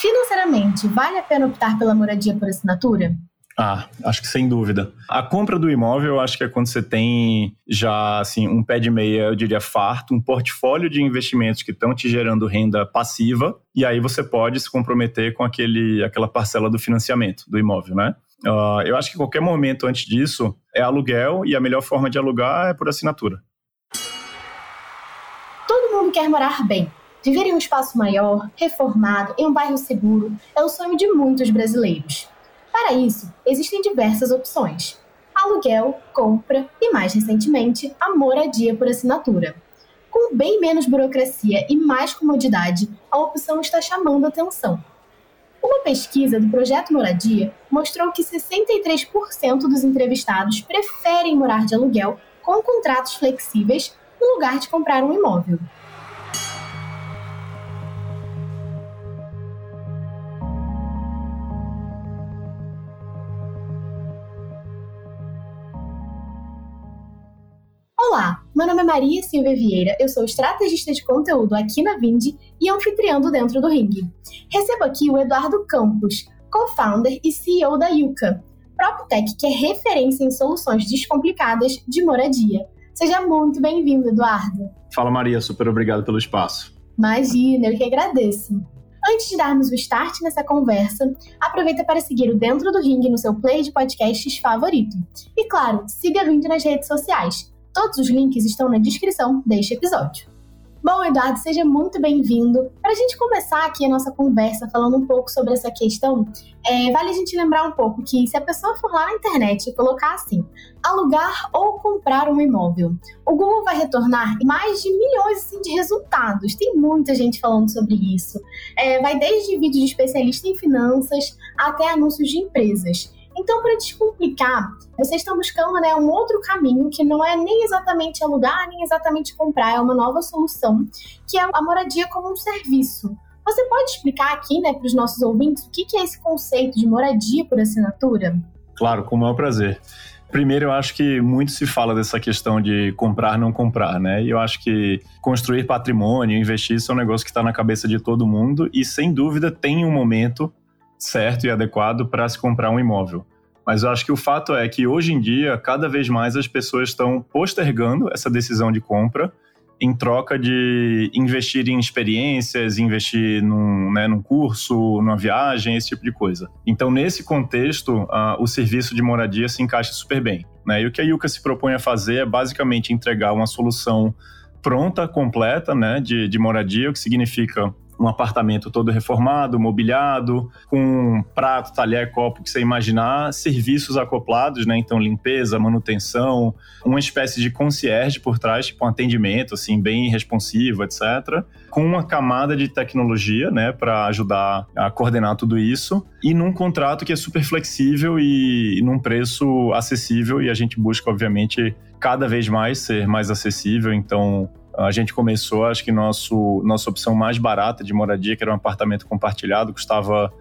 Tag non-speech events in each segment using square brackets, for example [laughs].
Financeiramente, vale a pena optar pela moradia por assinatura? Ah, acho que sem dúvida. A compra do imóvel, eu acho que é quando você tem já assim um pé de meia, eu diria farto, um portfólio de investimentos que estão te gerando renda passiva, e aí você pode se comprometer com aquele, aquela parcela do financiamento do imóvel, né? Uh, eu acho que qualquer momento antes disso é aluguel e a melhor forma de alugar é por assinatura. Todo mundo quer morar bem. Viver em um espaço maior, reformado, em um bairro seguro, é o sonho de muitos brasileiros. Para isso, existem diversas opções: aluguel, compra e, mais recentemente, a moradia por assinatura. Com bem menos burocracia e mais comodidade, a opção está chamando atenção. Uma pesquisa do projeto Moradia mostrou que 63% dos entrevistados preferem morar de aluguel com contratos flexíveis no lugar de comprar um imóvel. Olá, meu nome é Maria Silvia Vieira, eu sou estrategista de conteúdo aqui na Vindi e anfitriando dentro do ringue. Recebo aqui o Eduardo Campos, co-founder e CEO da Yuka, PropTech que é referência em soluções descomplicadas de moradia. Seja muito bem-vindo, Eduardo. Fala Maria, super obrigado pelo espaço. Imagina, eu que agradeço. Antes de darmos o start nessa conversa, aproveita para seguir o Dentro do Ringue no seu play de podcasts favorito. E claro, siga a Vindi nas redes sociais Todos os links estão na descrição deste episódio. Bom, Eduardo, seja muito bem-vindo. Para a gente começar aqui a nossa conversa falando um pouco sobre essa questão, é, vale a gente lembrar um pouco que se a pessoa for lá na internet e colocar assim, alugar ou comprar um imóvel, o Google vai retornar mais de milhões assim, de resultados. Tem muita gente falando sobre isso. É, vai desde vídeos de especialista em finanças até anúncios de empresas. Então, para descomplicar, vocês estão buscando né, um outro caminho que não é nem exatamente alugar, nem exatamente comprar, é uma nova solução, que é a moradia como um serviço. Você pode explicar aqui né, para os nossos ouvintes o que, que é esse conceito de moradia por assinatura? Claro, com o maior prazer. Primeiro, eu acho que muito se fala dessa questão de comprar, não comprar, né? E eu acho que construir patrimônio, investir, isso é um negócio que está na cabeça de todo mundo e, sem dúvida, tem um momento certo e adequado para se comprar um imóvel. Mas eu acho que o fato é que hoje em dia, cada vez mais as pessoas estão postergando essa decisão de compra em troca de investir em experiências, investir num, né, num curso, numa viagem, esse tipo de coisa. Então, nesse contexto, uh, o serviço de moradia se encaixa super bem. Né? E o que a Yuka se propõe a fazer é basicamente entregar uma solução pronta, completa, né, de, de moradia, o que significa um apartamento todo reformado, mobiliado, com prato, talher, copo que você imaginar, serviços acoplados, né? Então, limpeza, manutenção, uma espécie de concierge por trás, tipo um atendimento, assim, bem responsivo, etc. Com uma camada de tecnologia, né, para ajudar a coordenar tudo isso. E num contrato que é super flexível e num preço acessível. E a gente busca, obviamente, cada vez mais ser mais acessível. Então, a gente começou, acho que nosso, nossa opção mais barata de moradia, que era um apartamento compartilhado, custava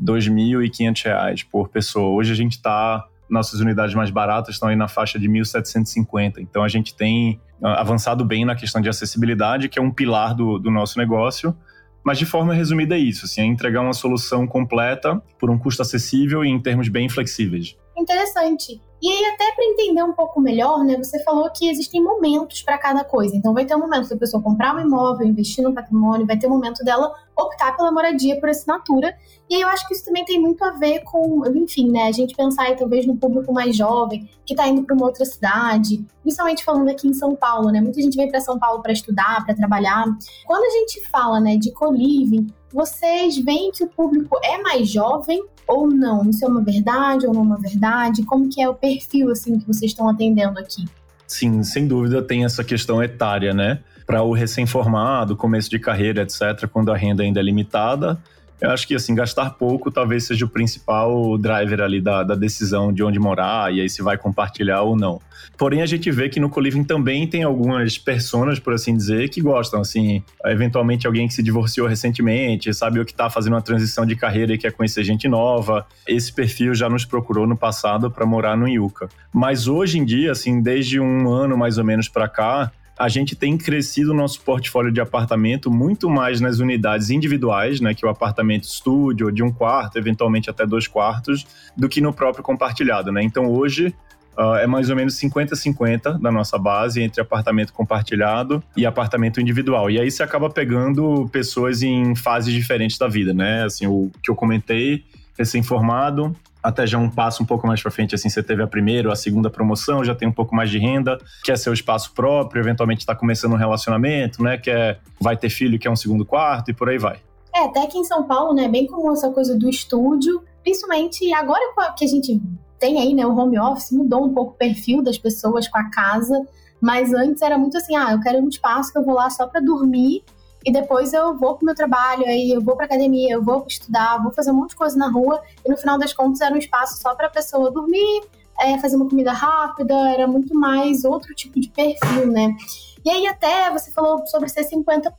R$ 2.500 por pessoa. Hoje a gente está, nossas unidades mais baratas estão aí na faixa de 1.750. Então a gente tem ah, avançado bem na questão de acessibilidade, que é um pilar do, do nosso negócio. Mas de forma resumida é isso, assim, é entregar uma solução completa por um custo acessível e em termos bem flexíveis. Interessante. E aí, até para entender um pouco melhor, né, você falou que existem momentos para cada coisa. Então, vai ter um momento da pessoa comprar um imóvel, investir no patrimônio, vai ter um momento dela optar pela moradia por assinatura. E aí, eu acho que isso também tem muito a ver com, enfim, né, a gente pensar aí, talvez no público mais jovem, que está indo para uma outra cidade, principalmente falando aqui em São Paulo, né? Muita gente vem para São Paulo para estudar, para trabalhar. Quando a gente fala, né, de co-living, vocês veem que o público é mais jovem ou não? Isso é uma verdade ou não é uma verdade? Como que é o perfil assim que vocês estão atendendo aqui? Sim, sem dúvida tem essa questão etária, né? Para o recém-formado, começo de carreira, etc., quando a renda ainda é limitada, eu acho que assim, gastar pouco talvez seja o principal driver ali da, da decisão de onde morar e aí se vai compartilhar ou não. Porém, a gente vê que no Coliving também tem algumas personas, por assim dizer, que gostam, assim, eventualmente alguém que se divorciou recentemente, sabe o que está fazendo uma transição de carreira e quer conhecer gente nova. Esse perfil já nos procurou no passado para morar no Yucca. Mas hoje em dia, assim, desde um ano mais ou menos para cá, a gente tem crescido o nosso portfólio de apartamento muito mais nas unidades individuais, né, que é o apartamento estúdio, de um quarto, eventualmente até dois quartos, do que no próprio compartilhado, né? Então hoje Uh, é mais ou menos 50-50 da nossa base entre apartamento compartilhado e apartamento individual. E aí você acaba pegando pessoas em fases diferentes da vida, né? Assim, o que eu comentei, recém-formado, até já um passo um pouco mais para frente, assim, você teve a primeira ou a segunda promoção, já tem um pouco mais de renda, quer seu espaço próprio, eventualmente está começando um relacionamento, né? Quer, vai ter filho, quer um segundo quarto e por aí vai. É, até aqui em São Paulo, né, bem comum essa coisa do estúdio, principalmente agora que a gente tem aí, né, o home office, mudou um pouco o perfil das pessoas com a casa, mas antes era muito assim, ah, eu quero um espaço que eu vou lá só para dormir e depois eu vou pro meu trabalho, aí eu vou pra academia, eu vou estudar, vou fazer um monte de coisa na rua, e no final das contas era um espaço só pra pessoa dormir, é, fazer uma comida rápida, era muito mais outro tipo de perfil, né? E aí até você falou sobre ser 50%,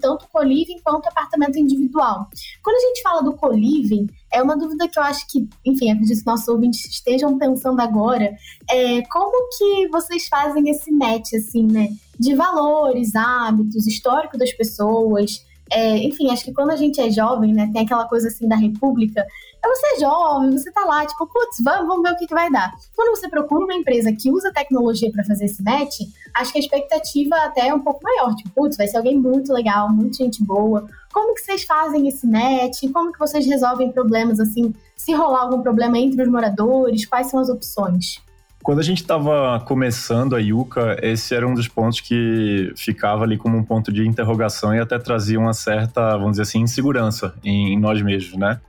tanto co-living quanto apartamento individual. Quando a gente fala do co-living, é uma dúvida que eu acho que, enfim, acredito que nossos ouvintes estejam pensando agora, é como que vocês fazem esse match, assim, né? De valores, hábitos, histórico das pessoas, é, enfim, acho que quando a gente é jovem, né, tem aquela coisa assim da república, você é jovem, você tá lá, tipo, putz, vamos, vamos ver o que, que vai dar. Quando você procura uma empresa que usa tecnologia para fazer esse match, acho que a expectativa até é um pouco maior. Tipo, putz, vai ser alguém muito legal, muito gente boa. Como que vocês fazem esse match? Como que vocês resolvem problemas, assim, se rolar algum problema entre os moradores? Quais são as opções? Quando a gente estava começando a Yuka, esse era um dos pontos que ficava ali como um ponto de interrogação e até trazia uma certa, vamos dizer assim, insegurança em nós mesmos, né?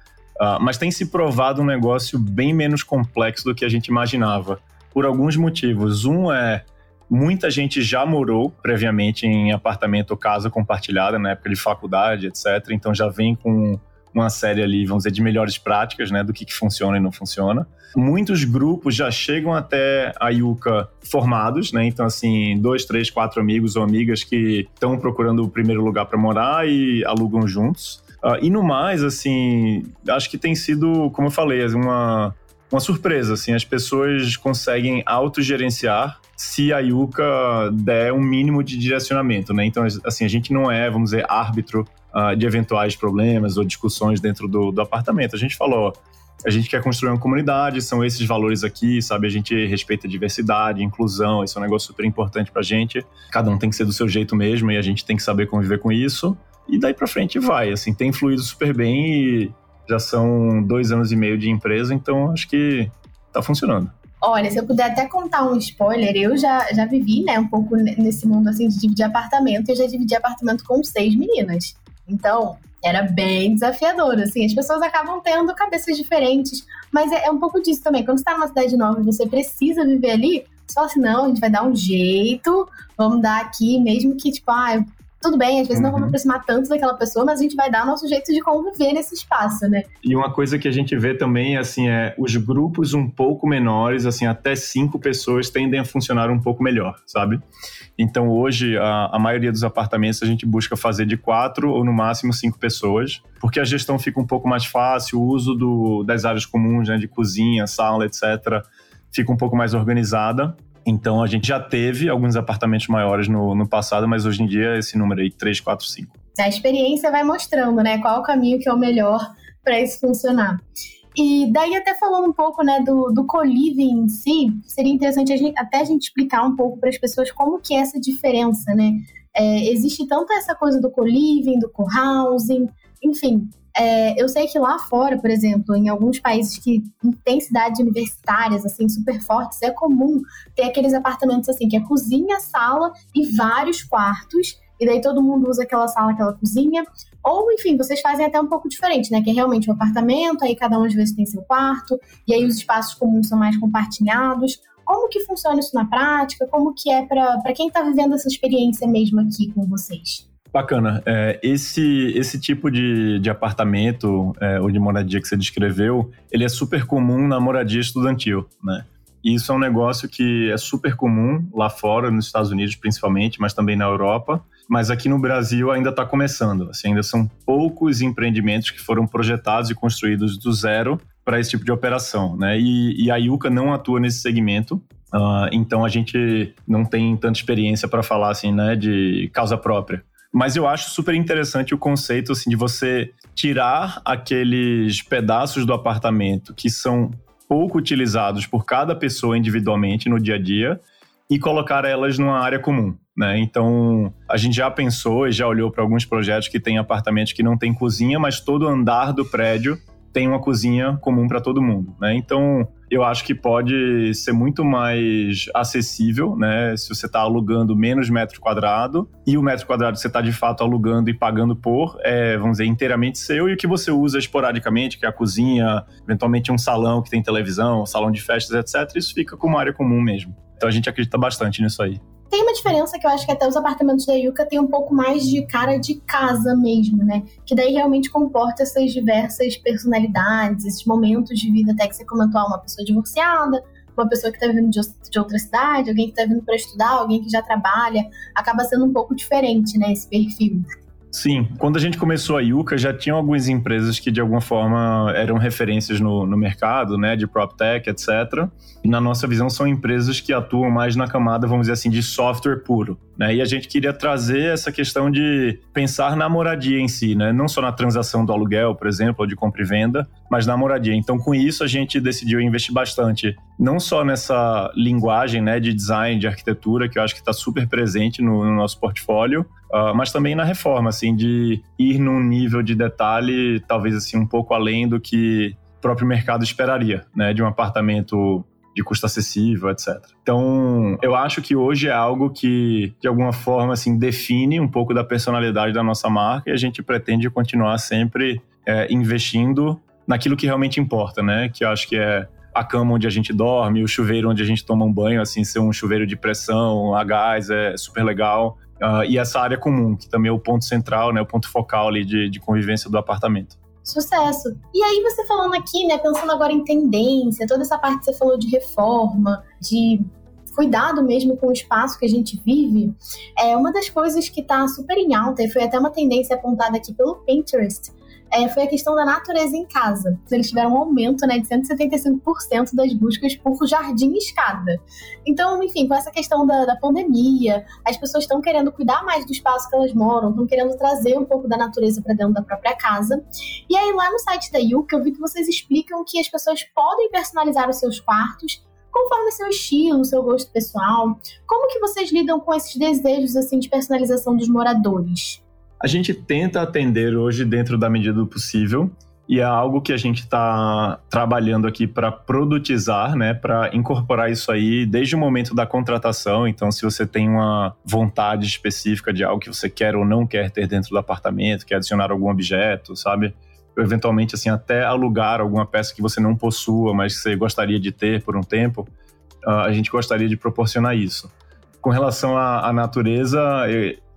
Uh, mas tem se provado um negócio bem menos complexo do que a gente imaginava, por alguns motivos. Um é muita gente já morou previamente em apartamento ou casa compartilhada na época de faculdade, etc. Então já vem com uma série ali, vamos dizer, de melhores práticas, né, do que, que funciona e não funciona. Muitos grupos já chegam até a Yuka formados, né? Então, assim, dois, três, quatro amigos ou amigas que estão procurando o primeiro lugar para morar e alugam juntos. Uh, e no mais, assim, acho que tem sido, como eu falei, uma, uma surpresa. Assim, as pessoas conseguem autogerenciar se a Yuka der um mínimo de direcionamento, né? Então, assim, a gente não é, vamos dizer, árbitro uh, de eventuais problemas ou discussões dentro do, do apartamento. A gente falou, a gente quer construir uma comunidade, são esses valores aqui, sabe? A gente respeita a diversidade, inclusão, isso é um negócio super importante pra gente. Cada um tem que ser do seu jeito mesmo e a gente tem que saber conviver com isso. E daí para frente vai, assim, tem fluído super bem e já são dois anos e meio de empresa, então acho que tá funcionando. Olha, se eu puder até contar um spoiler, eu já, já vivi, né, um pouco nesse mundo, assim, de dividir apartamento, eu já dividi apartamento com seis meninas. Então, era bem desafiador, assim, as pessoas acabam tendo cabeças diferentes, mas é, é um pouco disso também, quando você tá numa cidade nova e você precisa viver ali, fala assim, não, a gente vai dar um jeito, vamos dar aqui, mesmo que, tipo, ah, tudo bem, às vezes uhum. não vamos aproximar tanto daquela pessoa, mas a gente vai dar nosso jeito de conviver nesse espaço, né? E uma coisa que a gente vê também, assim, é os grupos um pouco menores, assim, até cinco pessoas tendem a funcionar um pouco melhor, sabe? Então, hoje, a, a maioria dos apartamentos a gente busca fazer de quatro ou no máximo cinco pessoas, porque a gestão fica um pouco mais fácil, o uso do, das áreas comuns, né, de cozinha, sala, etc., fica um pouco mais organizada. Então a gente já teve alguns apartamentos maiores no, no passado, mas hoje em dia esse número aí, 3, 4, 5. A experiência vai mostrando, né, qual o caminho que é o melhor para isso funcionar. E daí até falando um pouco, né, do, do co-living em si, seria interessante a gente, até a gente explicar um pouco para as pessoas como que é essa diferença, né? É, existe tanto essa coisa do co-living, do co-housing, enfim, é, eu sei que lá fora, por exemplo, em alguns países que têm cidades universitárias, assim, super fortes, é comum ter aqueles apartamentos, assim, que é cozinha, sala e vários quartos, e daí todo mundo usa aquela sala, aquela cozinha. Ou, enfim, vocês fazem até um pouco diferente, né? Que é realmente um apartamento, aí cada um às vezes tem seu quarto, e aí os espaços comuns são mais compartilhados. Como que funciona isso na prática? Como que é para quem está vivendo essa experiência mesmo aqui com vocês? Bacana. É, esse, esse tipo de, de apartamento é, ou de moradia que você descreveu, ele é super comum na moradia estudantil, né? E isso é um negócio que é super comum lá fora, nos Estados Unidos principalmente, mas também na Europa. Mas aqui no Brasil ainda está começando. Assim, ainda são poucos empreendimentos que foram projetados e construídos do zero para esse tipo de operação, né? E, e a Yuka não atua nesse segmento. Uh, então a gente não tem tanta experiência para falar assim, né, de causa própria. Mas eu acho super interessante o conceito assim de você tirar aqueles pedaços do apartamento que são pouco utilizados por cada pessoa individualmente no dia a dia e colocar elas numa área comum. Né? Então, a gente já pensou e já olhou para alguns projetos que tem apartamentos que não tem cozinha, mas todo andar do prédio tem uma cozinha comum para todo mundo. Né? Então, eu acho que pode ser muito mais acessível, né? Se você está alugando menos metro quadrado e o metro quadrado que você está de fato alugando e pagando por, é, vamos dizer, inteiramente seu e o que você usa esporadicamente, que é a cozinha, eventualmente um salão que tem televisão, salão de festas, etc. Isso fica como área comum mesmo. Então a gente acredita bastante nisso aí. Tem uma diferença que eu acho que até os apartamentos da Yuka têm um pouco mais de cara de casa mesmo, né? Que daí realmente comporta essas diversas personalidades, esses momentos de vida, até que você comentou, ah, uma pessoa divorciada, uma pessoa que está vindo de outra cidade, alguém que está vindo para estudar, alguém que já trabalha, acaba sendo um pouco diferente, né, esse perfil. Sim, quando a gente começou a Yuka, já tinham algumas empresas que de alguma forma eram referências no, no mercado, né, de PropTech, etc. E na nossa visão são empresas que atuam mais na camada, vamos dizer assim, de software puro. Né? E a gente queria trazer essa questão de pensar na moradia em si, né? não só na transação do aluguel, por exemplo, ou de compra e venda, mas na moradia. Então, com isso, a gente decidiu investir bastante, não só nessa linguagem né, de design, de arquitetura, que eu acho que está super presente no, no nosso portfólio, Uh, mas também na reforma, assim, de ir num nível de detalhe, talvez assim, um pouco além do que o próprio mercado esperaria, né, de um apartamento de custo acessível, etc. Então, eu acho que hoje é algo que, de alguma forma, assim, define um pouco da personalidade da nossa marca e a gente pretende continuar sempre é, investindo naquilo que realmente importa, né? Que eu acho que é a cama onde a gente dorme, o chuveiro onde a gente toma um banho, assim, ser um chuveiro de pressão, a gás, é super legal. Uh, e essa área comum, que também é o ponto central, né, o ponto focal ali de, de convivência do apartamento. Sucesso. E aí você falando aqui, né, pensando agora em tendência, toda essa parte que você falou de reforma, de cuidado mesmo com o espaço que a gente vive, é uma das coisas que está super em alta e foi até uma tendência apontada aqui pelo Pinterest, é, foi a questão da natureza em casa. Eles tiveram um aumento né, de 175% das buscas por jardim escada. Então, enfim, com essa questão da, da pandemia, as pessoas estão querendo cuidar mais do espaço que elas moram, estão querendo trazer um pouco da natureza para dentro da própria casa. E aí, lá no site da Yuka, eu vi que vocês explicam que as pessoas podem personalizar os seus quartos conforme seu estilo, seu gosto pessoal. Como que vocês lidam com esses desejos assim de personalização dos moradores? A gente tenta atender hoje dentro da medida do possível e é algo que a gente está trabalhando aqui para produtizar, né, para incorporar isso aí desde o momento da contratação. Então, se você tem uma vontade específica de algo que você quer ou não quer ter dentro do apartamento, quer adicionar algum objeto, sabe? Eventualmente, assim, até alugar alguma peça que você não possua, mas que você gostaria de ter por um tempo, ah, a gente gostaria de proporcionar isso. Com relação à, à natureza,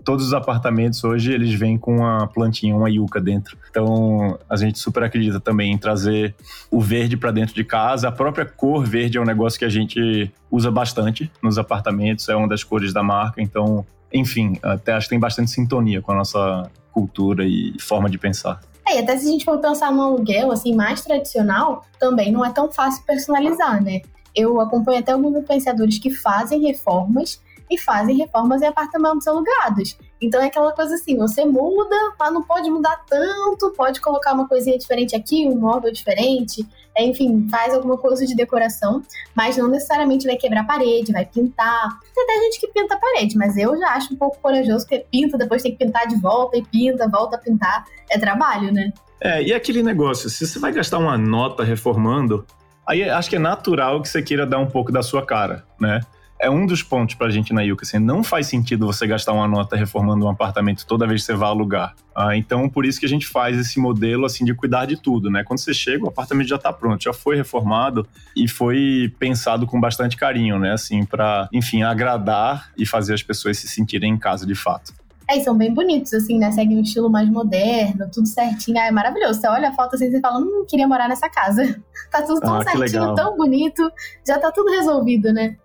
todos os apartamentos hoje eles vêm com uma plantinha, uma yuca dentro. Então a gente super acredita também em trazer o verde para dentro de casa. A própria cor verde é um negócio que a gente usa bastante nos apartamentos, é uma das cores da marca. Então, enfim, até acho que tem bastante sintonia com a nossa cultura e forma de pensar. É, e até se a gente for pensar no aluguel, assim, mais tradicional, também não é tão fácil personalizar, né? Eu acompanho até alguns influenciadores que fazem reformas e fazem reformas em apartamentos alugados. Então é aquela coisa assim, você muda, mas não pode mudar tanto, pode colocar uma coisinha diferente aqui, um móvel diferente, é, enfim, faz alguma coisa de decoração, mas não necessariamente vai quebrar a parede, vai pintar. Tem até gente que pinta a parede, mas eu já acho um pouco corajoso, porque pinta, depois tem que pintar de volta e pinta, volta a pintar. É trabalho, né? É, e aquele negócio, se você vai gastar uma nota reformando, aí acho que é natural que você queira dar um pouco da sua cara, né? É um dos pontos pra gente na Yuka, assim, não faz sentido você gastar uma nota reformando um apartamento toda vez que você vai alugar. Ah, então, por isso que a gente faz esse modelo, assim, de cuidar de tudo, né? Quando você chega, o apartamento já tá pronto, já foi reformado e foi pensado com bastante carinho, né? Assim, para, enfim, agradar e fazer as pessoas se sentirem em casa de fato. É, são bem bonitos, assim, né? Seguem um estilo mais moderno, tudo certinho. Ah, é maravilhoso. Você olha a foto assim e fala, hum, queria morar nessa casa. [laughs] tá tudo tão ah, certinho, tão bonito. Já tá tudo resolvido, né?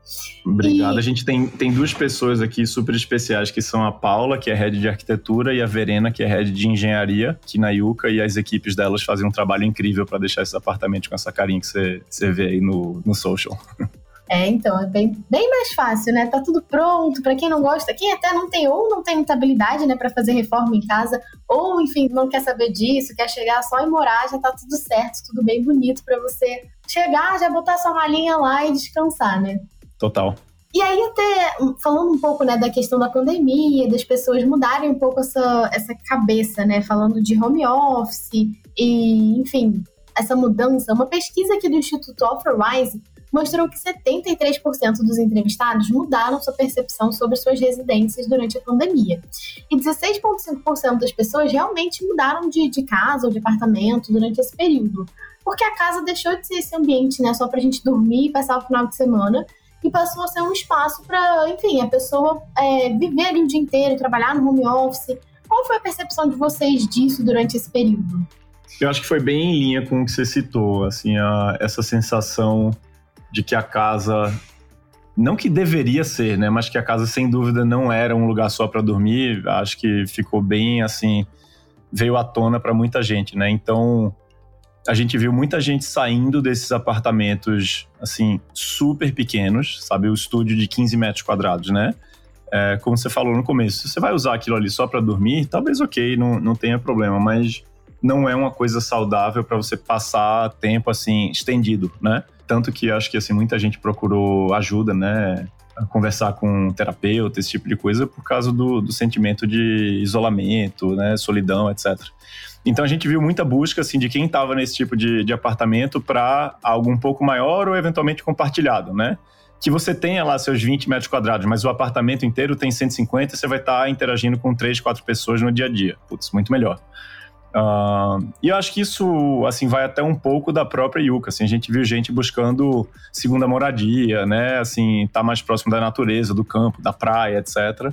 Obrigado. E... A gente tem, tem duas pessoas aqui super especiais, que são a Paula, que é head de arquitetura, e a Verena, que é head de engenharia, aqui na Yuca, e as equipes delas fazem um trabalho incrível para deixar esses apartamentos com essa carinha que você, você vê aí no, no social. [laughs] É, então, é bem, bem mais fácil, né? Tá tudo pronto. Para quem não gosta, quem até não tem ou não tem muita habilidade, né, para fazer reforma em casa, ou enfim, não quer saber disso, quer chegar só e morar, já tá tudo certo, tudo bem bonito para você chegar, já botar sua malinha lá e descansar, né? Total. E aí, até falando um pouco né, da questão da pandemia, das pessoas mudarem um pouco essa, essa cabeça, né? Falando de home office e, enfim, essa mudança. Uma pesquisa aqui do Instituto Offerwise mostrou que 73% dos entrevistados mudaram sua percepção sobre suas residências durante a pandemia. E 16,5% das pessoas realmente mudaram de, de casa ou de apartamento durante esse período. Porque a casa deixou de ser esse ambiente, né, só pra gente dormir e passar o final de semana, e passou a ser um espaço para, enfim, a pessoa é, viver ali o dia inteiro, trabalhar no home office. Qual foi a percepção de vocês disso durante esse período? Eu acho que foi bem em linha com o que você citou, assim, a, essa sensação de que a casa não que deveria ser, né, mas que a casa sem dúvida não era um lugar só para dormir. Acho que ficou bem assim, veio à tona para muita gente, né? Então, a gente viu muita gente saindo desses apartamentos, assim, super pequenos, sabe? O estúdio de 15 metros quadrados, né? É, como você falou no começo, se você vai usar aquilo ali só para dormir, talvez ok, não, não tenha problema, mas não é uma coisa saudável para você passar tempo, assim, estendido, né? Tanto que acho que, assim, muita gente procurou ajuda, né? conversar com um terapeuta, esse tipo de coisa, por causa do, do sentimento de isolamento, né, solidão, etc. Então a gente viu muita busca assim de quem estava nesse tipo de, de apartamento para algo um pouco maior ou eventualmente compartilhado, né? Que você tenha lá seus 20 metros quadrados, mas o apartamento inteiro tem 150, você vai estar tá interagindo com três, quatro pessoas no dia a dia. Putz, muito melhor. Uh, e eu acho que isso assim vai até um pouco da própria Yuka. Assim, a gente viu gente buscando segunda moradia, né? Assim, tá mais próximo da natureza, do campo, da praia, etc.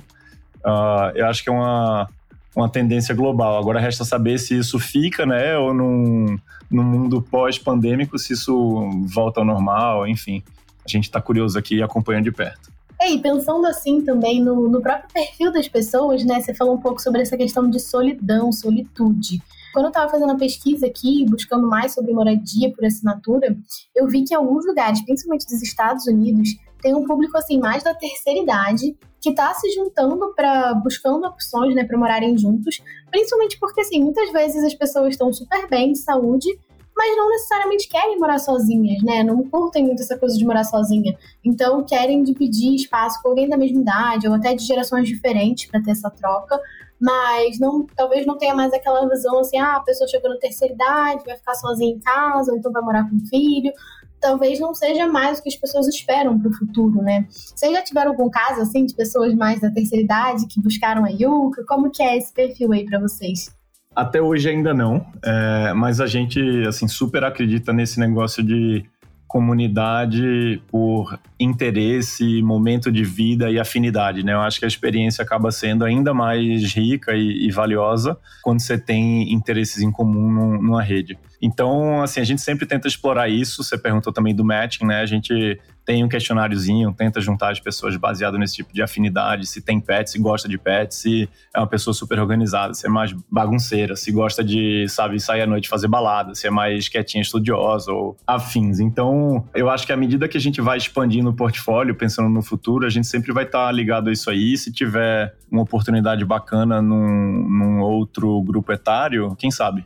Uh, eu acho que é uma, uma tendência global. Agora resta saber se isso fica, né? Ou num, num mundo pós-pandêmico, se isso volta ao normal, enfim. A gente está curioso aqui e acompanhando de perto. É, e pensando assim também no, no próprio perfil das pessoas, né? Você falou um pouco sobre essa questão de solidão, solitude. Quando eu estava fazendo a pesquisa aqui, buscando mais sobre moradia por assinatura, eu vi que alguns lugares, principalmente dos Estados Unidos, tem um público assim mais da terceira idade que está se juntando para buscando opções, né, para morarem juntos, principalmente porque assim, muitas vezes as pessoas estão super bem de saúde, mas não necessariamente querem morar sozinhas, né? Não curtem muito essa coisa de morar sozinha. Então querem dividir espaço com alguém da mesma idade ou até de gerações diferentes para ter essa troca, mas não, talvez não tenha mais aquela visão assim, ah, a pessoa chegou na terceira idade, vai ficar sozinha em casa, ou então vai morar com o filho. Talvez não seja mais o que as pessoas esperam para o futuro, né? Vocês já tiveram algum caso assim de pessoas mais da terceira idade que buscaram a Yuka? Como que é esse perfil aí para vocês? Até hoje ainda não, é, mas a gente assim super acredita nesse negócio de comunidade por interesse, momento de vida e afinidade, né? Eu acho que a experiência acaba sendo ainda mais rica e, e valiosa quando você tem interesses em comum num, numa rede. Então, assim, a gente sempre tenta explorar isso. Você perguntou também do matching, né? A gente tem um questionáriozinho, tenta juntar as pessoas baseado nesse tipo de afinidade, se tem pet, se gosta de pet, se é uma pessoa super organizada, se é mais bagunceira, se gosta de, sabe, sair à noite fazer balada, se é mais quietinha, estudiosa ou afins. Então, eu acho que à medida que a gente vai expandindo o portfólio, pensando no futuro, a gente sempre vai estar tá ligado a isso aí. Se tiver uma oportunidade bacana num, num outro grupo etário, quem sabe?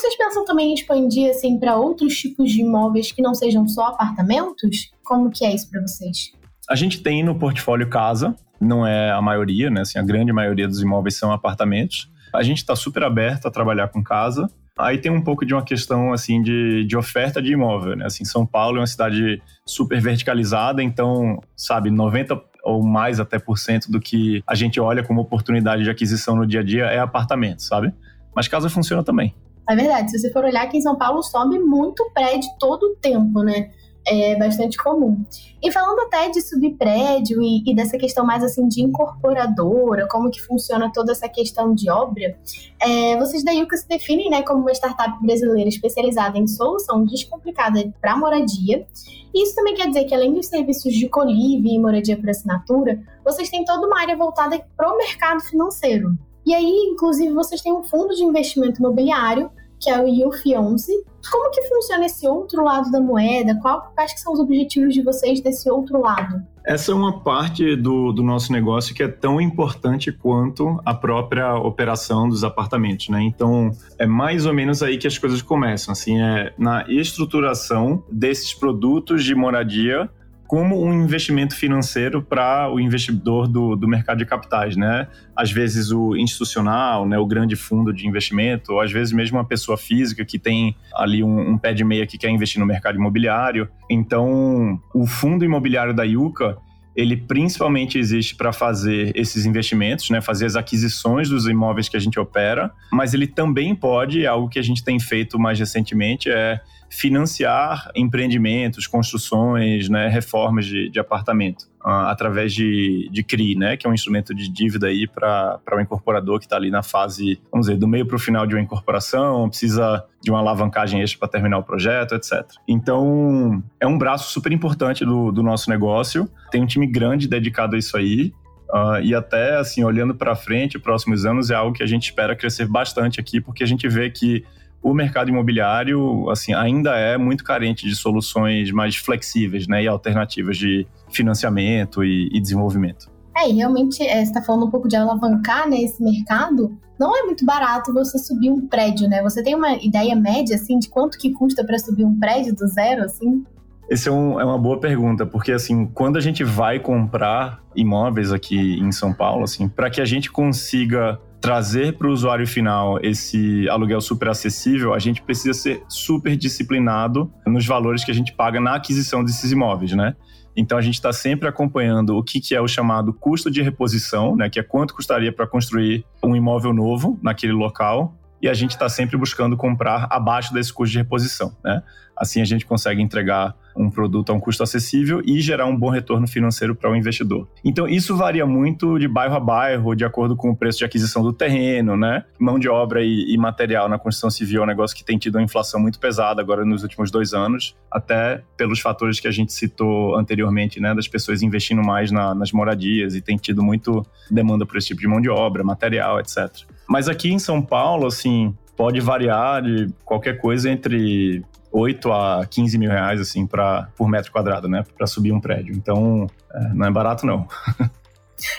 Vocês pensam também em expandir assim para outros tipos de imóveis que não sejam só apartamentos? Como que é isso para vocês? A gente tem no portfólio casa, não é a maioria, né? Assim, a grande maioria dos imóveis são apartamentos. A gente está super aberto a trabalhar com casa. Aí tem um pouco de uma questão assim de, de oferta de imóvel, né? Assim, São Paulo é uma cidade super verticalizada, então, sabe, 90 ou mais até por cento do que a gente olha como oportunidade de aquisição no dia a dia é apartamento, sabe? Mas casa funciona também. É verdade, se você for olhar aqui em São Paulo, sobe muito prédio todo o tempo, né? É bastante comum. E falando até de subir prédio e, e, dessa questão mais assim de incorporadora, como que funciona toda essa questão de obra, é, vocês da Yuka se definem né, como uma startup brasileira especializada em solução descomplicada para moradia. E isso também quer dizer que além dos serviços de colívio e moradia por assinatura, vocês têm toda uma área voltada para o mercado financeiro. E aí, inclusive, vocês têm um fundo de investimento imobiliário que é o IUF 11. Como que funciona esse outro lado da moeda? Qual, quais que são os objetivos de vocês desse outro lado? Essa é uma parte do, do nosso negócio que é tão importante quanto a própria operação dos apartamentos, né? Então, é mais ou menos aí que as coisas começam, assim, é na estruturação desses produtos de moradia como um investimento financeiro para o investidor do, do mercado de capitais, né? Às vezes o institucional, né, o grande fundo de investimento, ou às vezes mesmo uma pessoa física que tem ali um, um pé de meia que quer investir no mercado imobiliário. Então, o fundo imobiliário da Yuka, ele principalmente existe para fazer esses investimentos, né, fazer as aquisições dos imóveis que a gente opera, mas ele também pode, algo que a gente tem feito mais recentemente, é financiar empreendimentos, construções, né, reformas de, de apartamento uh, através de, de CRI, né, que é um instrumento de dívida aí para o incorporador que está ali na fase, vamos dizer, do meio para o final de uma incorporação, precisa de uma alavancagem extra para terminar o projeto, etc. Então, é um braço super importante do, do nosso negócio. Tem um time grande dedicado a isso aí. Uh, e até, assim, olhando para frente, próximos anos, é algo que a gente espera crescer bastante aqui, porque a gente vê que o mercado imobiliário assim ainda é muito carente de soluções mais flexíveis né, e alternativas de financiamento e, e desenvolvimento. É, e realmente é, você está falando um pouco de alavancar né, esse mercado. Não é muito barato você subir um prédio, né? Você tem uma ideia média assim de quanto que custa para subir um prédio do zero, assim? Essa é, um, é, uma boa pergunta, porque assim, quando a gente vai comprar imóveis aqui em São Paulo, assim, para que a gente consiga trazer para o usuário final esse aluguel super acessível, a gente precisa ser super disciplinado nos valores que a gente paga na aquisição desses imóveis, né? Então a gente está sempre acompanhando o que, que é o chamado custo de reposição, né? Que é quanto custaria para construir um imóvel novo naquele local. E a gente está sempre buscando comprar abaixo desse custo de reposição, né? Assim a gente consegue entregar um produto a um custo acessível e gerar um bom retorno financeiro para o investidor. Então, isso varia muito de bairro a bairro, de acordo com o preço de aquisição do terreno, né? Mão de obra e, e material na construção civil é um negócio que tem tido uma inflação muito pesada agora nos últimos dois anos, até pelos fatores que a gente citou anteriormente, né? Das pessoas investindo mais na, nas moradias e tem tido muito demanda por esse tipo de mão de obra, material, etc. Mas aqui em São Paulo, assim, pode variar de qualquer coisa entre 8 a 15 mil reais, assim, pra, por metro quadrado, né? Para subir um prédio. Então, é, não é barato, não. [laughs]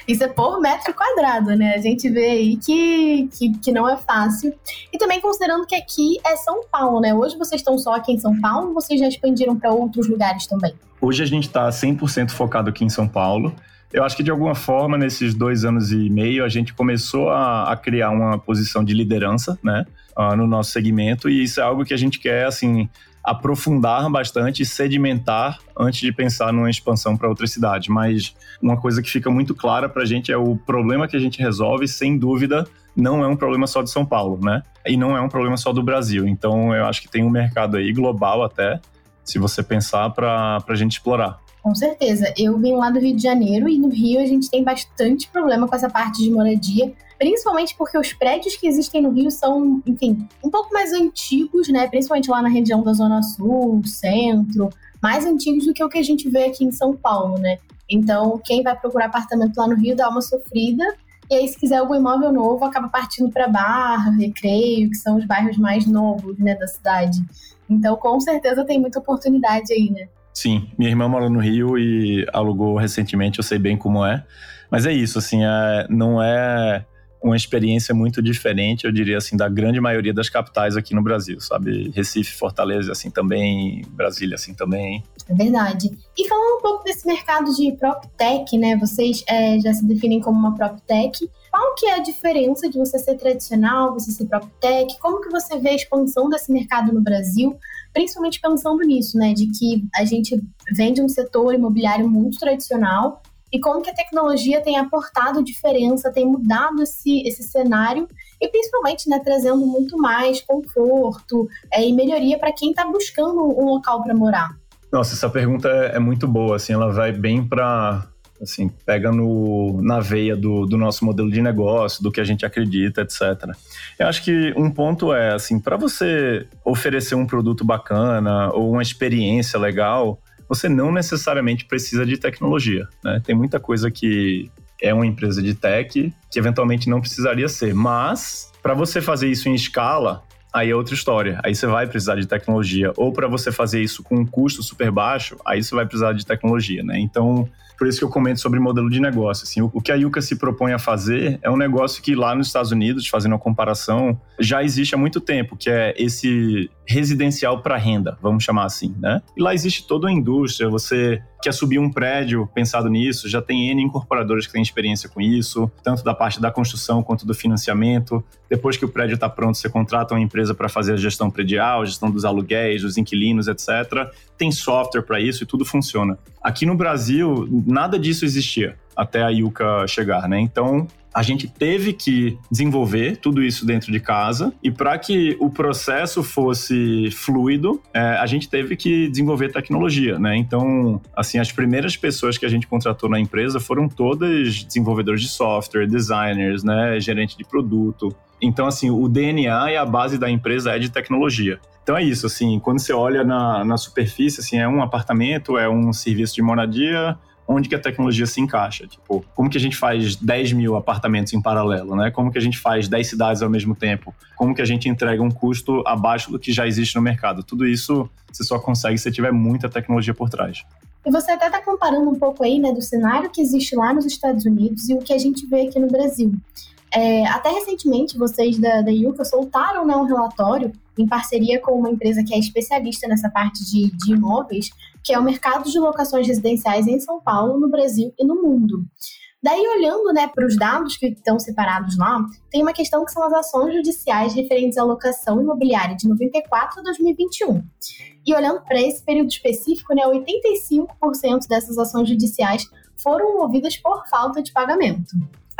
Isso é por metro quadrado, né? A gente vê aí que, que, que, não é fácil. E também considerando que aqui é São Paulo, né? Hoje vocês estão só aqui em São Paulo ou vocês já expandiram para outros lugares também? Hoje a gente está 100% focado aqui em São Paulo. Eu acho que de alguma forma, nesses dois anos e meio, a gente começou a, a criar uma posição de liderança, né? Uh, no nosso segmento, e isso é algo que a gente quer, assim, aprofundar bastante e sedimentar antes de pensar numa expansão para outra cidade. Mas uma coisa que fica muito clara para a gente é o problema que a gente resolve, sem dúvida, não é um problema só de São Paulo, né? E não é um problema só do Brasil. Então, eu acho que tem um mercado aí global até, se você pensar, para a gente explorar. Com certeza. Eu vim lá do Rio de Janeiro e no Rio a gente tem bastante problema com essa parte de moradia, principalmente porque os prédios que existem no Rio são, enfim, um pouco mais antigos, né? Principalmente lá na região da Zona Sul, centro, mais antigos do que o que a gente vê aqui em São Paulo, né? Então, quem vai procurar apartamento lá no Rio dá uma sofrida. E aí, se quiser algum imóvel novo, acaba partindo para Barra, Recreio, que são os bairros mais novos, né, da cidade. Então, com certeza tem muita oportunidade aí, né? Sim, minha irmã mora no Rio e alugou recentemente, eu sei bem como é. Mas é isso, assim, é, não é uma experiência muito diferente, eu diria assim, da grande maioria das capitais aqui no Brasil, sabe? Recife, Fortaleza, assim também, Brasília, assim também. É verdade. E falando um pouco desse mercado de PropTech, né? Vocês é, já se definem como uma PropTech. Qual que é a diferença de você ser tradicional, você ser PropTech? Como que você vê a expansão desse mercado no Brasil? principalmente pensando nisso, né, de que a gente vende um setor imobiliário muito tradicional e como que a tecnologia tem aportado diferença, tem mudado esse, esse cenário e principalmente né, trazendo muito mais conforto é, e melhoria para quem está buscando um local para morar. Nossa, essa pergunta é, é muito boa, assim, ela vai bem para assim, pega no, na veia do, do nosso modelo de negócio, do que a gente acredita, etc. Eu acho que um ponto é, assim, para você oferecer um produto bacana ou uma experiência legal, você não necessariamente precisa de tecnologia, né? Tem muita coisa que é uma empresa de tech que eventualmente não precisaria ser, mas para você fazer isso em escala, aí é outra história. Aí você vai precisar de tecnologia. Ou para você fazer isso com um custo super baixo, aí você vai precisar de tecnologia, né? Então, por isso que eu comento sobre modelo de negócio. Assim, o, que a Yuka se propõe a fazer é um negócio que lá nos Estados Unidos, fazendo uma comparação, já existe há muito tempo, que é esse residencial para renda, vamos chamar assim, né? E lá existe toda a indústria, você quer subir um prédio pensado nisso, já tem N incorporadores que têm experiência com isso, tanto da parte da construção quanto do financiamento. Depois que o prédio está pronto, você contrata uma empresa para fazer a gestão predial, gestão dos aluguéis, dos inquilinos, etc. Tem software para isso e tudo funciona. Aqui no Brasil, nada disso existia até a Yuka chegar, né? Então, a gente teve que desenvolver tudo isso dentro de casa e para que o processo fosse fluido, é, a gente teve que desenvolver tecnologia, né? Então, assim, as primeiras pessoas que a gente contratou na empresa foram todas desenvolvedores de software, designers, né, gerente de produto. Então, assim, o DNA e a base da empresa é de tecnologia. Então é isso, assim, quando você olha na, na superfície, assim, é um apartamento, é um serviço de moradia, onde que a tecnologia se encaixa. Tipo, como que a gente faz 10 mil apartamentos em paralelo, né? Como que a gente faz 10 cidades ao mesmo tempo? Como que a gente entrega um custo abaixo do que já existe no mercado? Tudo isso você só consegue se tiver muita tecnologia por trás. E você até está comparando um pouco aí, né, do cenário que existe lá nos Estados Unidos e o que a gente vê aqui no Brasil. É, até recentemente, vocês da, da Yuka soltaram né, um relatório em parceria com uma empresa que é especialista nessa parte de, de imóveis, que é o mercado de locações residenciais em São Paulo, no Brasil e no mundo. Daí, olhando né, para os dados que estão separados lá, tem uma questão que são as ações judiciais referentes à locação imobiliária de 94 a 2021. E olhando para esse período específico, né, 85% dessas ações judiciais foram movidas por falta de pagamento.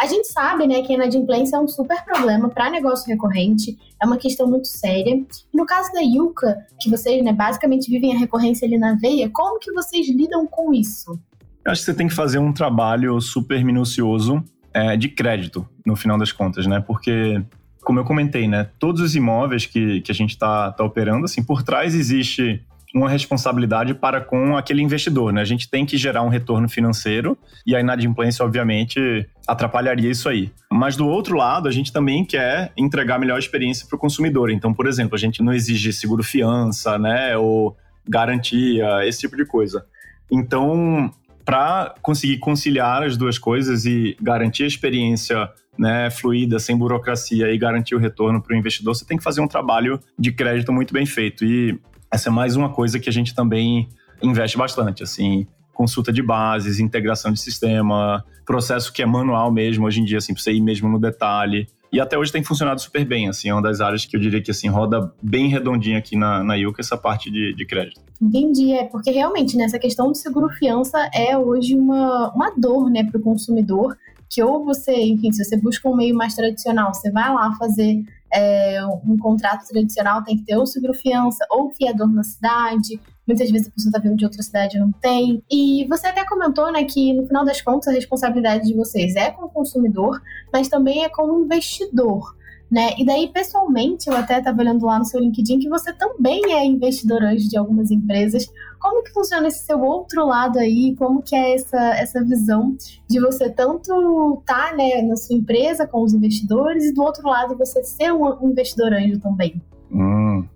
A gente sabe, né, que a inadimplência é um super problema para negócio recorrente, é uma questão muito séria. No caso da Yuka, que vocês, né, basicamente vivem a recorrência ali na veia, como que vocês lidam com isso? Eu acho que você tem que fazer um trabalho super minucioso é, de crédito, no final das contas, né? Porque, como eu comentei, né, todos os imóveis que, que a gente está tá operando, assim, por trás existe uma responsabilidade para com aquele investidor, né? A gente tem que gerar um retorno financeiro e a inadimplência, obviamente, atrapalharia isso aí. Mas do outro lado, a gente também quer entregar melhor experiência para o consumidor. Então, por exemplo, a gente não exige seguro fiança, né? Ou garantia, esse tipo de coisa. Então, para conseguir conciliar as duas coisas e garantir a experiência né, fluida, sem burocracia e garantir o retorno para o investidor, você tem que fazer um trabalho de crédito muito bem feito. E essa é mais uma coisa que a gente também investe bastante, assim, consulta de bases, integração de sistema, processo que é manual mesmo hoje em dia, assim, para você ir mesmo no detalhe. E até hoje tem funcionado super bem, assim, é uma das áreas que eu diria que, assim, roda bem redondinha aqui na, na Yuka, essa parte de, de crédito. Entendi, é porque realmente, nessa né, questão do seguro-fiança é hoje uma, uma dor, né, para o consumidor, que ou você, enfim, se você busca um meio mais tradicional, você vai lá fazer é, um contrato tradicional tem que ter ou seguro-fiança ou fiador na cidade. Muitas vezes a pessoa está vindo de outra cidade e não tem. E você até comentou né, que, no final das contas, a responsabilidade de vocês é com o consumidor, mas também é com o investidor. Né? E daí, pessoalmente, eu até estava olhando lá no seu LinkedIn que você também é investidor hoje de algumas empresas. Como que funciona esse seu outro lado aí? Como que é essa, essa visão de você tanto estar tá, né, na sua empresa com os investidores e do outro lado você ser um investidor anjo também? Hum.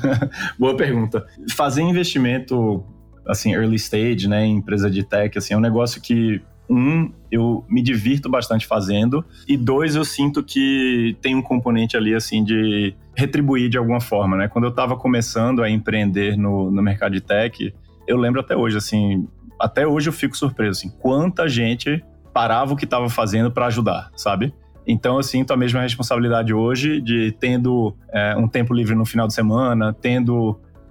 [laughs] Boa pergunta. Fazer investimento assim early stage, né, em empresa de tech, assim, é um negócio que um, eu me divirto bastante fazendo, e dois, eu sinto que tem um componente ali, assim, de retribuir de alguma forma, né? Quando eu estava começando a empreender no, no mercado de tech, eu lembro até hoje, assim, até hoje eu fico surpreso, assim, quanta gente parava o que estava fazendo para ajudar, sabe? Então eu sinto a mesma responsabilidade hoje de tendo é, um tempo livre no final de semana, tendo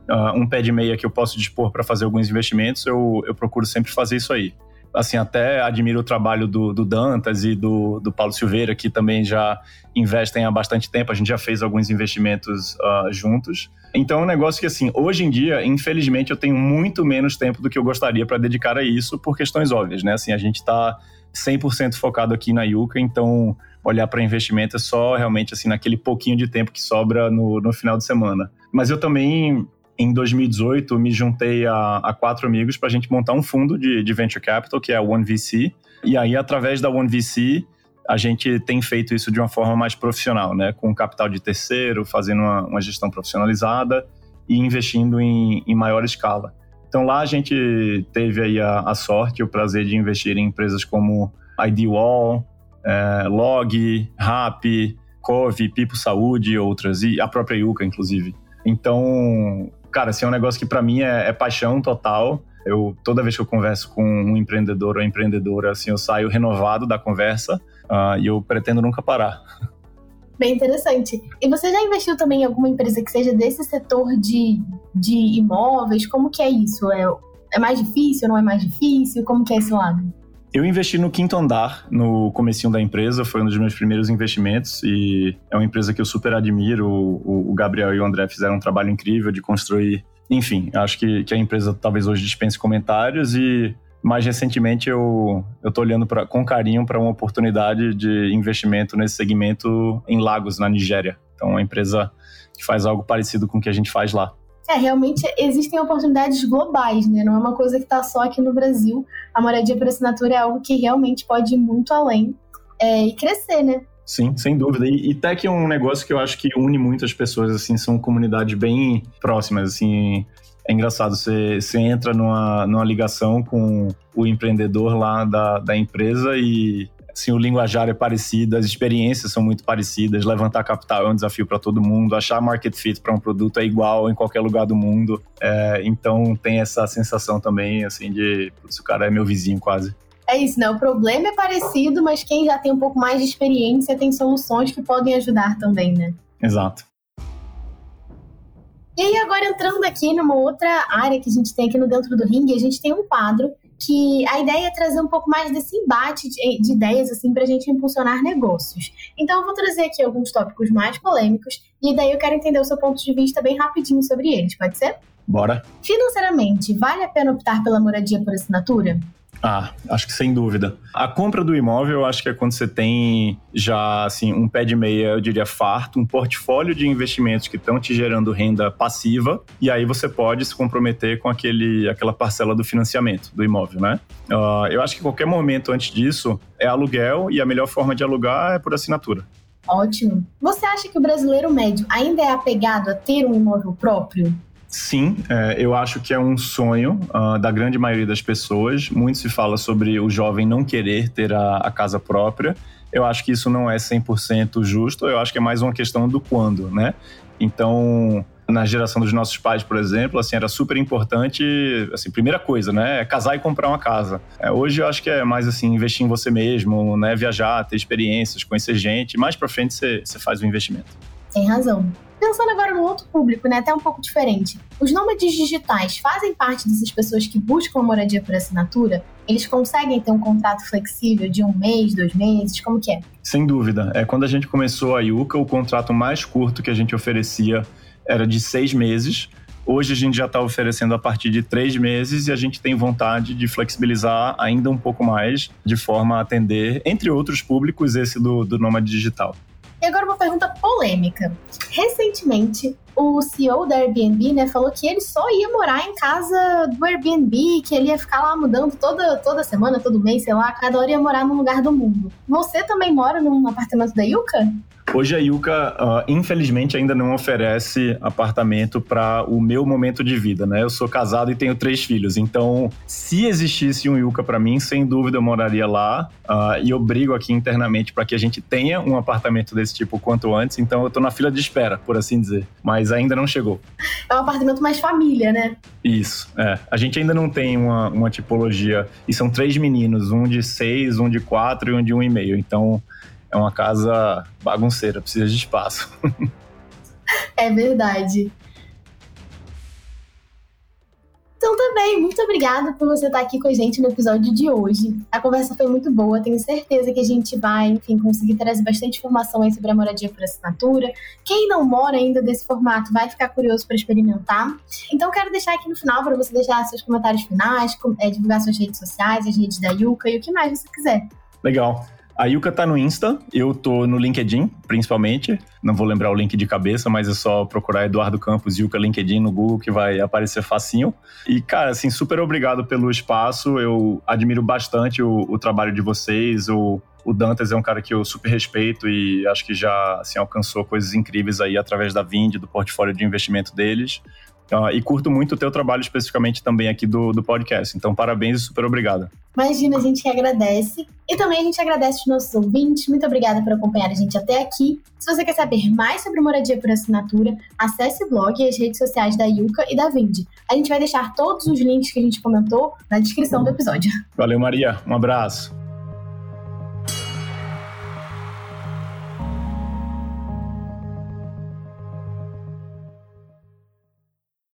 uh, um pé de meia que eu posso dispor para fazer alguns investimentos, eu, eu procuro sempre fazer isso aí assim, até admiro o trabalho do, do, Dantas e do, do Paulo Silveira, que também já investem há bastante tempo, a gente já fez alguns investimentos uh, juntos. Então, é um negócio que, assim, hoje em dia, infelizmente, eu tenho muito menos tempo do que eu gostaria para dedicar a isso, por questões óbvias, né? Assim, a gente está 100% focado aqui na Yuka, então olhar para investimento é só realmente, assim, naquele pouquinho de tempo que sobra no, no final de semana. Mas eu também em 2018, me juntei a, a quatro amigos para a gente montar um fundo de, de, venture capital, que é a OneVC. E aí, através da OneVC, a gente tem feito isso de uma forma mais profissional, né? Com capital de terceiro, fazendo uma, uma gestão profissionalizada e investindo em, em, maior escala. Então lá a gente teve aí a, a sorte e o prazer de investir em empresas como IDWall, é, Log, Rap, Cove, Pipo Saúde e outras, e a própria Yuka, inclusive. Então, cara, assim, é um negócio que para mim é, é, paixão total. Eu, toda vez que eu converso com um empreendedor ou empreendedora, assim, eu saio renovado da conversa uh, e eu pretendo nunca parar. Bem interessante. E você já investiu também em alguma empresa que seja desse setor de, de imóveis? Como que é isso? É, é mais difícil, não é mais difícil? Como que é esse lado? Eu investi no quinto andar, no comecinho da empresa, foi um dos meus primeiros investimentos e é uma empresa que eu super admiro. O, o Gabriel e o André fizeram um trabalho incrível de construir. Enfim, acho que, que a empresa talvez hoje dispense comentários e mais recentemente eu tô olhando pra, com carinho para uma oportunidade de investimento nesse segmento em Lagos, na Nigéria. Então, é uma empresa que faz algo parecido com o que a gente faz lá. É, realmente existem oportunidades globais, né? Não é uma coisa que está só aqui no Brasil. A moradia por assinatura é algo que realmente pode ir muito além é, e crescer, né? Sim, sem dúvida. E, e tech é um negócio que eu acho que une muitas pessoas, assim, são comunidades bem próximas, assim. É engraçado, você, você entra numa, numa ligação com o empreendedor lá da, da empresa e Assim, o linguajar é parecido, as experiências são muito parecidas. Levantar capital é um desafio para todo mundo. Achar market fit para um produto é igual em qualquer lugar do mundo. É, então tem essa sensação também, assim, de putz, o cara é meu vizinho quase. É isso, né? O problema é parecido, mas quem já tem um pouco mais de experiência tem soluções que podem ajudar também, né? Exato. E aí, agora entrando aqui numa outra área que a gente tem aqui no Dentro do Ring, a gente tem um quadro que a ideia é trazer um pouco mais desse embate de, de ideias assim para a gente impulsionar negócios. Então eu vou trazer aqui alguns tópicos mais polêmicos e daí eu quero entender o seu ponto de vista bem rapidinho sobre eles, pode ser? Bora. Financeiramente, vale a pena optar pela moradia por assinatura? Ah, acho que sem dúvida. A compra do imóvel, eu acho que é quando você tem já assim um pé de meia, eu diria farto, um portfólio de investimentos que estão te gerando renda passiva, e aí você pode se comprometer com aquele, aquela parcela do financiamento do imóvel, né? Uh, eu acho que qualquer momento antes disso é aluguel e a melhor forma de alugar é por assinatura. Ótimo. Você acha que o brasileiro médio ainda é apegado a ter um imóvel próprio? Sim, é, eu acho que é um sonho uh, da grande maioria das pessoas. Muito se fala sobre o jovem não querer ter a, a casa própria. Eu acho que isso não é 100% justo, eu acho que é mais uma questão do quando, né? Então, na geração dos nossos pais, por exemplo, assim, era super importante, assim, primeira coisa, né, é casar e comprar uma casa. É, hoje eu acho que é mais assim, investir em você mesmo, né, viajar, ter experiências, conhecer gente, mais para frente você, você faz o investimento. Tem razão. Pensando agora no outro público, né, até um pouco diferente. Os nômades digitais fazem parte dessas pessoas que buscam a moradia por assinatura? Eles conseguem ter um contrato flexível de um mês, dois meses? Como que é? Sem dúvida. É, quando a gente começou a Yuka, o contrato mais curto que a gente oferecia era de seis meses. Hoje a gente já está oferecendo a partir de três meses e a gente tem vontade de flexibilizar ainda um pouco mais, de forma a atender, entre outros públicos, esse do, do nômade digital. E agora uma pergunta polêmica. Recentemente, o CEO da Airbnb, né, falou que ele só ia morar em casa do Airbnb, que ele ia ficar lá mudando toda, toda semana, todo mês, sei lá, cada hora ia morar num lugar do mundo. Você também mora num apartamento da Yuka? Hoje a Yuka, uh, infelizmente, ainda não oferece apartamento para o meu momento de vida, né? Eu sou casado e tenho três filhos, então se existisse um Yuka para mim, sem dúvida eu moraria lá. Uh, e eu brigo aqui internamente para que a gente tenha um apartamento desse tipo quanto antes. Então eu tô na fila de espera, por assim dizer, mas ainda não chegou. É um apartamento mais família, né? Isso, é. A gente ainda não tem uma, uma tipologia. E são três meninos, um de seis, um de quatro e um de um e meio. Então é uma casa bagunceira, precisa de espaço. [laughs] é verdade. Então também, muito obrigada por você estar aqui com a gente no episódio de hoje. A conversa foi muito boa, tenho certeza que a gente vai, enfim, conseguir trazer bastante informação aí sobre a moradia por assinatura. Quem não mora ainda desse formato vai ficar curioso para experimentar. Então quero deixar aqui no final para você deixar seus comentários finais, é, divulgar suas redes sociais, as redes da Yuka e o que mais você quiser. Legal. A Yuka tá no Insta, eu tô no LinkedIn, principalmente. Não vou lembrar o link de cabeça, mas é só procurar Eduardo Campos Yuka LinkedIn no Google que vai aparecer facinho. E, cara, assim, super obrigado pelo espaço. Eu admiro bastante o, o trabalho de vocês, o, O Dantas é um cara que eu super respeito e acho que já assim, alcançou coisas incríveis aí através da Vind, do portfólio de investimento deles. E curto muito o teu trabalho especificamente também aqui do, do podcast. Então, parabéns e super obrigado. Imagina, a gente que agradece. E também a gente agradece os nossos ouvintes. Muito obrigada por acompanhar a gente até aqui. Se você quer saber mais sobre moradia por assinatura, acesse o blog e as redes sociais da Yuka e da Vind. A gente vai deixar todos os links que a gente comentou na descrição do episódio. Valeu, Maria. Um abraço.